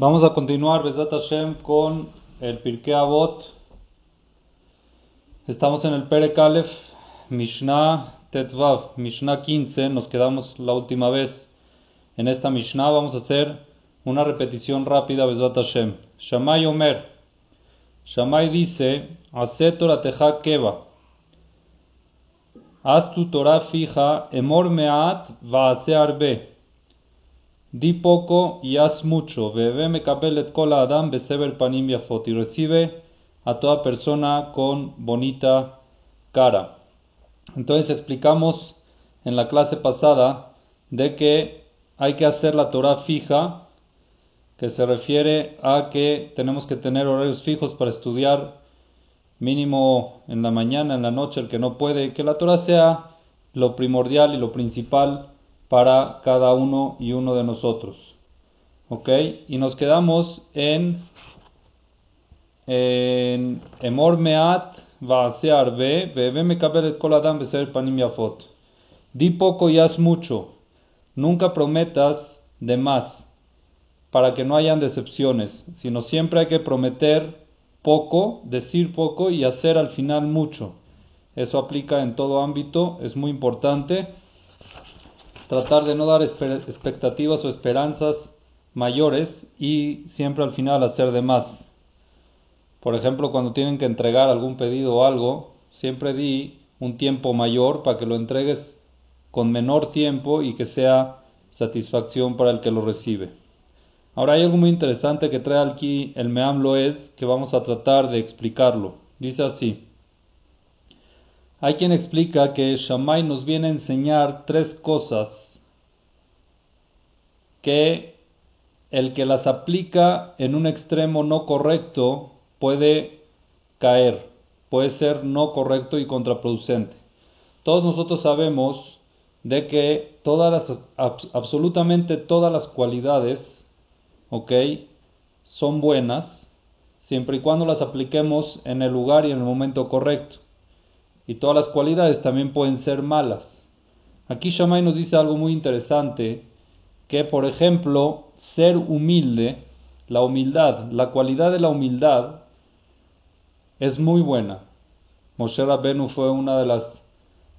Vamos a continuar, Besat Hashem, con el Pirkei Avot. Estamos en el Perek Aleph, Mishnah Tetvav, Mishnah 15. Nos quedamos la última vez en esta Mishnah. Vamos a hacer una repetición rápida, Besat Hashem. Shamay Omer. Shamay dice, Torah Teja Keva. Haz tu Torah fija, Emor Meat va. Di poco y haz mucho. Y recibe a toda persona con bonita cara. Entonces explicamos en la clase pasada de que hay que hacer la Torah fija, que se refiere a que tenemos que tener horarios fijos para estudiar mínimo en la mañana, en la noche, el que no puede, que la Torah sea lo primordial y lo principal para cada uno y uno de nosotros. ¿Ok? Y nos quedamos en, en Emor Meat Vasear Be, Bebe me el Koladam Beser Panim Yafot. Di poco y haz mucho. Nunca prometas de más para que no hayan decepciones, sino siempre hay que prometer poco, decir poco y hacer al final mucho. Eso aplica en todo ámbito, es muy importante tratar de no dar expectativas o esperanzas mayores y siempre al final hacer de más. Por ejemplo, cuando tienen que entregar algún pedido o algo, siempre di un tiempo mayor para que lo entregues con menor tiempo y que sea satisfacción para el que lo recibe. Ahora hay algo muy interesante que trae aquí el Meam Loez que vamos a tratar de explicarlo. Dice así. Hay quien explica que Shammai nos viene a enseñar tres cosas que el que las aplica en un extremo no correcto puede caer, puede ser no correcto y contraproducente. Todos nosotros sabemos de que todas las, absolutamente todas las cualidades, ¿ok? Son buenas siempre y cuando las apliquemos en el lugar y en el momento correcto y todas las cualidades también pueden ser malas. Aquí Shammai nos dice algo muy interesante, que por ejemplo, ser humilde, la humildad, la cualidad de la humildad es muy buena. Moshe Rabbenu fue una de las,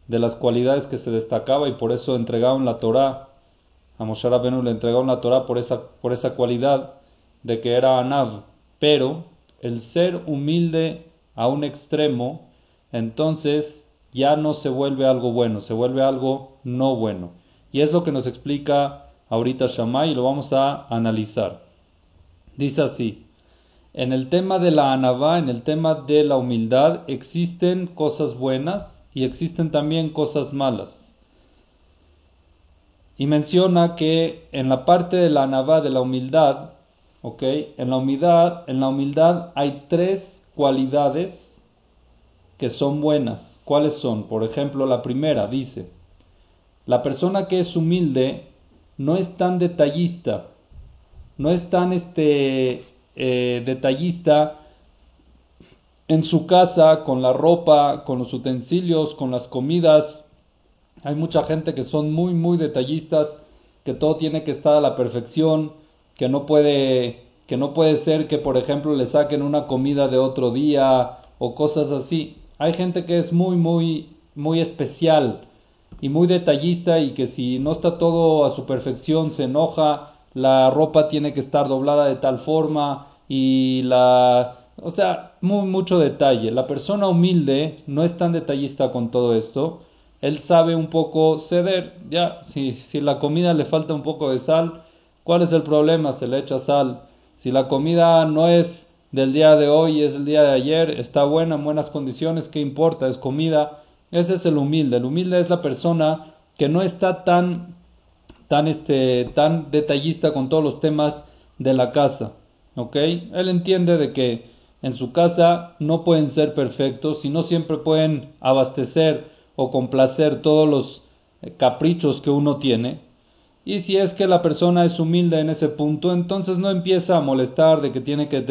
de las cualidades que se destacaba y por eso entregaron la Torah. A Moshe Rabbenu le entregaron la Torah por esa, por esa cualidad de que era Anav. Pero el ser humilde a un extremo entonces ya no se vuelve algo bueno, se vuelve algo no bueno. Y es lo que nos explica ahorita Shammai y lo vamos a analizar. Dice así, en el tema de la anabá, en el tema de la humildad, existen cosas buenas y existen también cosas malas. Y menciona que en la parte de la anabá, de la humildad, ¿ok? En la humildad, en la humildad hay tres cualidades que son buenas. ¿Cuáles son? Por ejemplo, la primera dice, la persona que es humilde no es tan detallista, no es tan este, eh, detallista en su casa, con la ropa, con los utensilios, con las comidas. Hay mucha gente que son muy, muy detallistas, que todo tiene que estar a la perfección, que no puede, que no puede ser que, por ejemplo, le saquen una comida de otro día o cosas así. Hay gente que es muy, muy, muy especial y muy detallista y que si no está todo a su perfección se enoja, la ropa tiene que estar doblada de tal forma y la... O sea, muy, mucho detalle. La persona humilde no es tan detallista con todo esto. Él sabe un poco ceder. Ya, si, si la comida le falta un poco de sal, ¿cuál es el problema? Se le echa sal. Si la comida no es del día de hoy es el día de ayer, está buena, en buenas condiciones, ¿qué importa? Es comida. Ese es el humilde. El humilde es la persona que no está tan, tan, este, tan detallista con todos los temas de la casa. ¿Ok? Él entiende de que en su casa no pueden ser perfectos y no siempre pueden abastecer o complacer todos los eh, caprichos que uno tiene. Y si es que la persona es humilde en ese punto, entonces no empieza a molestar de que tiene que,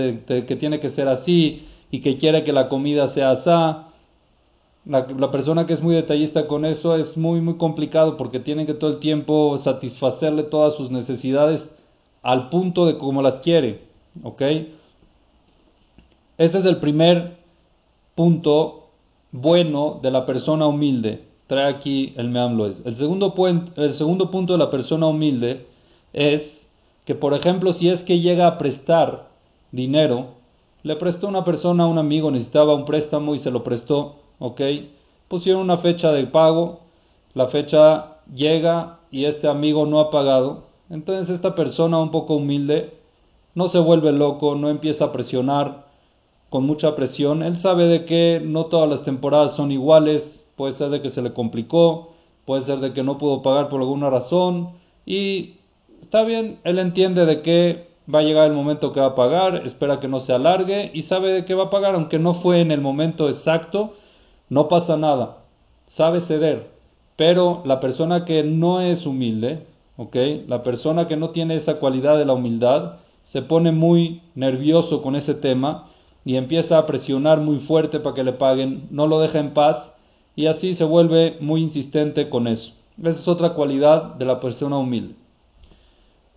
que, tiene que ser así y que quiere que la comida sea así. La, la, persona que es muy detallista con eso es muy muy complicado porque tiene que todo el tiempo satisfacerle todas sus necesidades al punto de como las quiere. ¿Ok? Ese es el primer punto bueno de la persona humilde. Trae aquí el Meam El segundo, el segundo punto de la persona humilde es que, por ejemplo, si es que llega a prestar dinero, le prestó una persona a un amigo, necesitaba un préstamo y se lo prestó, ¿ok? Pusieron una fecha de pago, la fecha llega y este amigo no ha pagado, entonces esta persona un poco humilde no se vuelve loco, no empieza a presionar con mucha presión, él sabe de que no todas las temporadas son iguales, puede ser de que se le complicó, puede ser de que no pudo pagar por alguna razón y está bien, él entiende de que va a llegar el momento que va a pagar, espera que no se alargue y sabe de que va a pagar, aunque no fue en el momento exacto, no pasa nada, sabe ceder. Pero la persona que no es humilde, ¿ok? La persona que no tiene esa cualidad de la humildad, se pone muy nervioso con ese tema y empieza a presionar muy fuerte para que le paguen, no lo deja en paz y así se vuelve muy insistente con eso. Esa es otra cualidad de la persona humilde.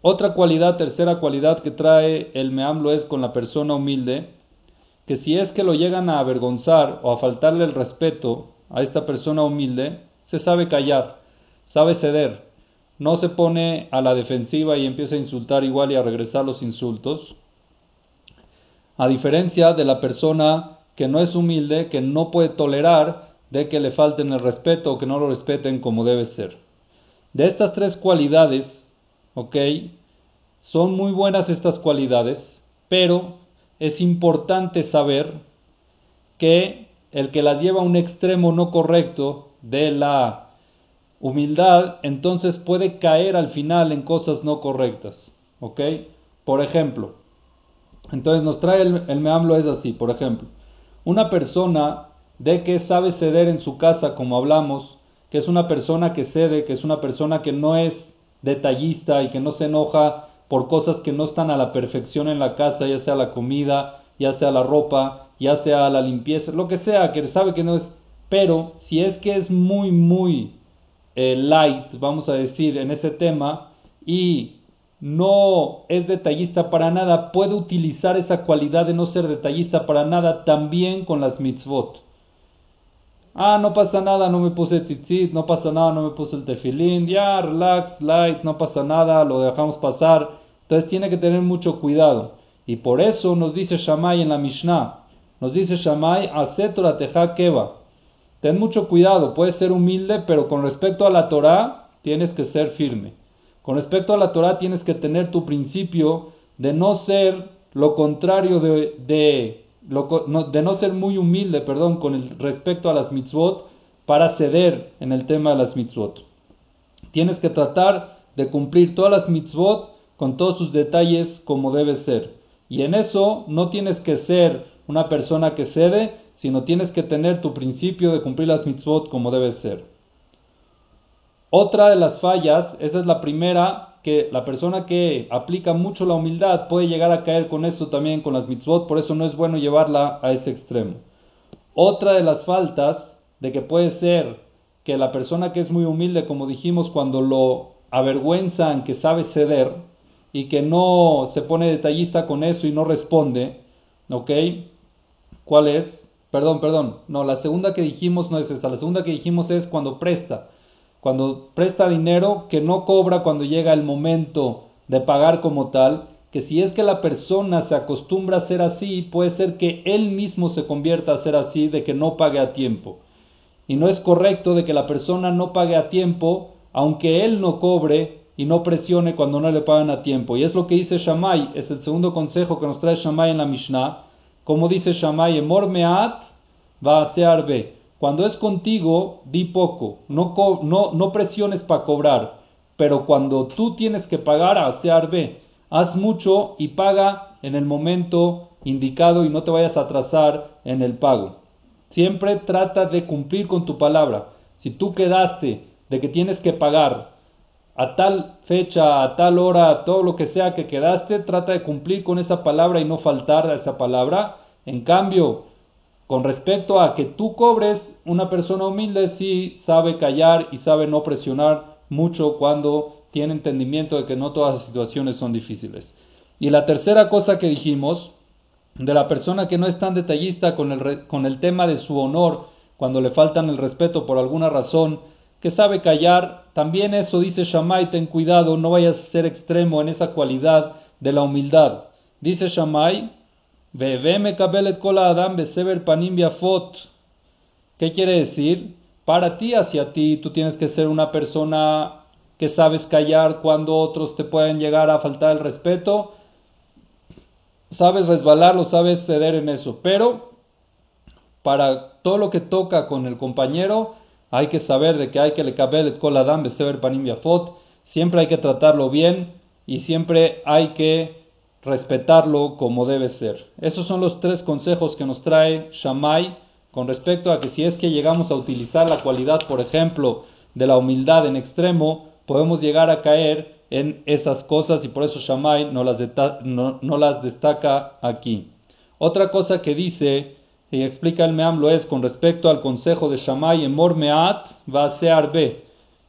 Otra cualidad, tercera cualidad que trae el meamlo es con la persona humilde, que si es que lo llegan a avergonzar o a faltarle el respeto a esta persona humilde, se sabe callar, sabe ceder, no se pone a la defensiva y empieza a insultar igual y a regresar los insultos, a diferencia de la persona que no es humilde, que no puede tolerar de que le falten el respeto o que no lo respeten como debe ser. De estas tres cualidades, ¿ok? Son muy buenas estas cualidades, pero es importante saber que el que las lleva a un extremo no correcto de la humildad, entonces puede caer al final en cosas no correctas, ¿ok? Por ejemplo, entonces nos trae el, el meamblo es así, por ejemplo, una persona de que sabe ceder en su casa, como hablamos, que es una persona que cede, que es una persona que no es detallista y que no se enoja por cosas que no están a la perfección en la casa, ya sea la comida, ya sea la ropa, ya sea la limpieza, lo que sea, que sabe que no es... Pero si es que es muy, muy eh, light, vamos a decir, en ese tema, y no es detallista para nada, puede utilizar esa cualidad de no ser detallista para nada también con las mitzvot. Ah, no pasa nada, no me puse tzitzit, no pasa nada, no me puse el tefilín, ya, relax, light, no pasa nada, lo dejamos pasar. Entonces tiene que tener mucho cuidado. Y por eso nos dice Shammai en la Mishnah, nos dice Shammai, la teja keva. Ten mucho cuidado, puedes ser humilde, pero con respecto a la Torah tienes que ser firme. Con respecto a la Torah tienes que tener tu principio de no ser lo contrario de de no ser muy humilde, perdón, con respecto a las mitzvot para ceder en el tema de las mitzvot. Tienes que tratar de cumplir todas las mitzvot con todos sus detalles como debe ser. Y en eso no tienes que ser una persona que cede, sino tienes que tener tu principio de cumplir las mitzvot como debe ser. Otra de las fallas, esa es la primera, que la persona que aplica mucho la humildad puede llegar a caer con esto también con las mitzvot, por eso no es bueno llevarla a ese extremo. Otra de las faltas de que puede ser que la persona que es muy humilde, como dijimos, cuando lo avergüenzan que sabe ceder y que no se pone detallista con eso y no responde, ¿ok? ¿Cuál es? Perdón, perdón, no, la segunda que dijimos no es esta, la segunda que dijimos es cuando presta cuando presta dinero, que no cobra cuando llega el momento de pagar como tal, que si es que la persona se acostumbra a ser así, puede ser que él mismo se convierta a ser así, de que no pague a tiempo. Y no es correcto de que la persona no pague a tiempo, aunque él no cobre y no presione cuando no le pagan a tiempo. Y es lo que dice Shammai, es el segundo consejo que nos trae Shammai en la Mishnah. Como dice Shammai, Emor meat va a ser be. Cuando es contigo, di poco, no, presiones para cobrar, pero cuando tú tienes que pagar, hacer ve, haz mucho y paga en el momento indicado y no te vayas a atrasar en el pago. Siempre trata de cumplir con tu palabra. Si tú quedaste de que tienes que pagar a tal fecha, a tal hora, todo lo que sea que quedaste, trata de cumplir con esa palabra y no faltar a esa palabra. En cambio, con respecto a que tú cobres, una persona humilde sí sabe callar y sabe no presionar mucho cuando tiene entendimiento de que no todas las situaciones son difíciles. Y la tercera cosa que dijimos, de la persona que no es tan detallista con el, con el tema de su honor, cuando le faltan el respeto por alguna razón, que sabe callar, también eso dice Shammai, ten cuidado, no vayas a ser extremo en esa cualidad de la humildad. Dice Shammai, ¿Qué quiere decir? Para ti, hacia ti, tú tienes que ser una persona que sabes callar cuando otros te pueden llegar a faltar el respeto. Sabes resbalarlo, sabes ceder en eso. Pero para todo lo que toca con el compañero, hay que saber de que hay que le caber el coladam besever panim yafot. Siempre hay que tratarlo bien y siempre hay que respetarlo como debe ser. Esos son los tres consejos que nos trae Shammai con respecto a que si es que llegamos a utilizar la cualidad, por ejemplo, de la humildad en extremo, podemos llegar a caer en esas cosas y por eso Shammai no las, destaca aquí. Otra cosa que dice y explica el Meam lo es con respecto al consejo de Shammai, Emor Meat va a ser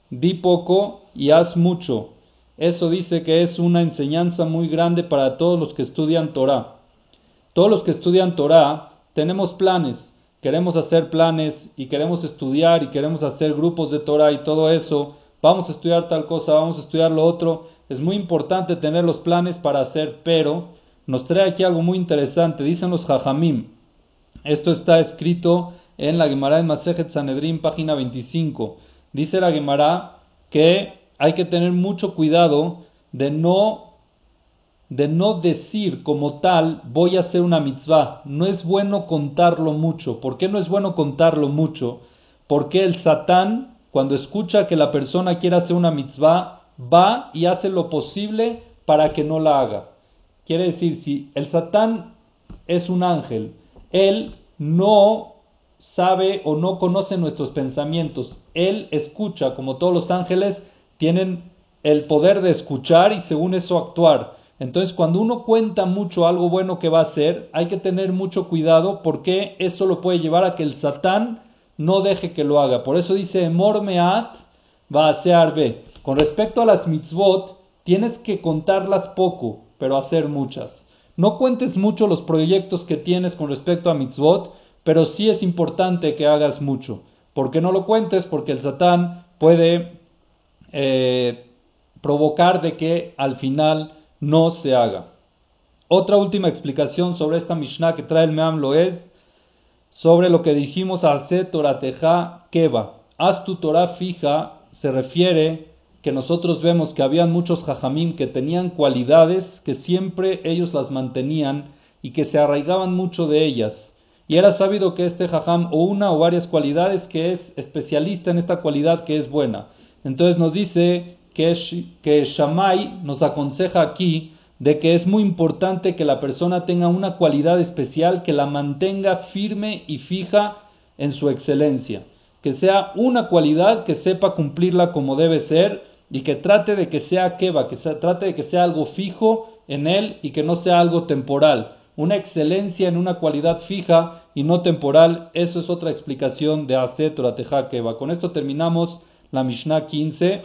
di poco y haz mucho. Eso dice que es una enseñanza muy grande para todos los que estudian Torah. Todos los que estudian Torah tenemos planes, queremos hacer planes y queremos estudiar y queremos hacer grupos de Torah y todo eso, vamos a estudiar tal cosa, vamos a estudiar lo otro. Es muy importante tener los planes para hacer, pero nos trae aquí algo muy interesante. Dicen los Jajamim. Esto está escrito en la Gemara de Masejet Sanedrin, página 25. Dice la Gemara que hay que tener mucho cuidado de no de no decir como tal voy a hacer una mitzvah. No es bueno contarlo mucho. ¿Por qué no es bueno contarlo mucho? Porque el Satán, cuando escucha que la persona quiere hacer una mitzvah, va y hace lo posible para que no la haga. Quiere decir, si el Satán es un ángel, él no sabe o no conoce nuestros pensamientos. Él escucha, como todos los ángeles, tienen el poder de escuchar y según eso actuar. Entonces, cuando uno cuenta mucho algo bueno que va a hacer, hay que tener mucho cuidado porque eso lo puede llevar a que el Satán no deje que lo haga. Por eso dice, Mormeat va a ser B. Con respecto a las mitzvot, tienes que contarlas poco, pero hacer muchas. No cuentes mucho los proyectos que tienes con respecto a mitzvot, pero sí es importante que hagas mucho. ¿Por qué no lo cuentes? Porque el Satán puede eh, provocar de que al final no se haga. Otra última explicación sobre esta Mishnah que trae el Meam lo es sobre lo que dijimos hace Torateja Keva. Haz tu Torah fija se refiere que nosotros vemos que habían muchos jajamim que tenían cualidades que siempre ellos las mantenían y que se arraigaban mucho de ellas. Y era sabido que este jajam o una o varias cualidades que es especialista en esta cualidad que es buena. Entonces nos dice que, que nos aconseja aquí de que es muy importante que la persona tenga una cualidad especial que la mantenga firme y fija en su excelencia, que sea una cualidad que sepa cumplirla como debe ser y que trate de que sea keva, que trate de que sea algo fijo en él y que no sea algo temporal. Una excelencia en una cualidad fija y no temporal, eso es otra explicación de Aset o Keva. Con esto terminamos la Mishnah 15.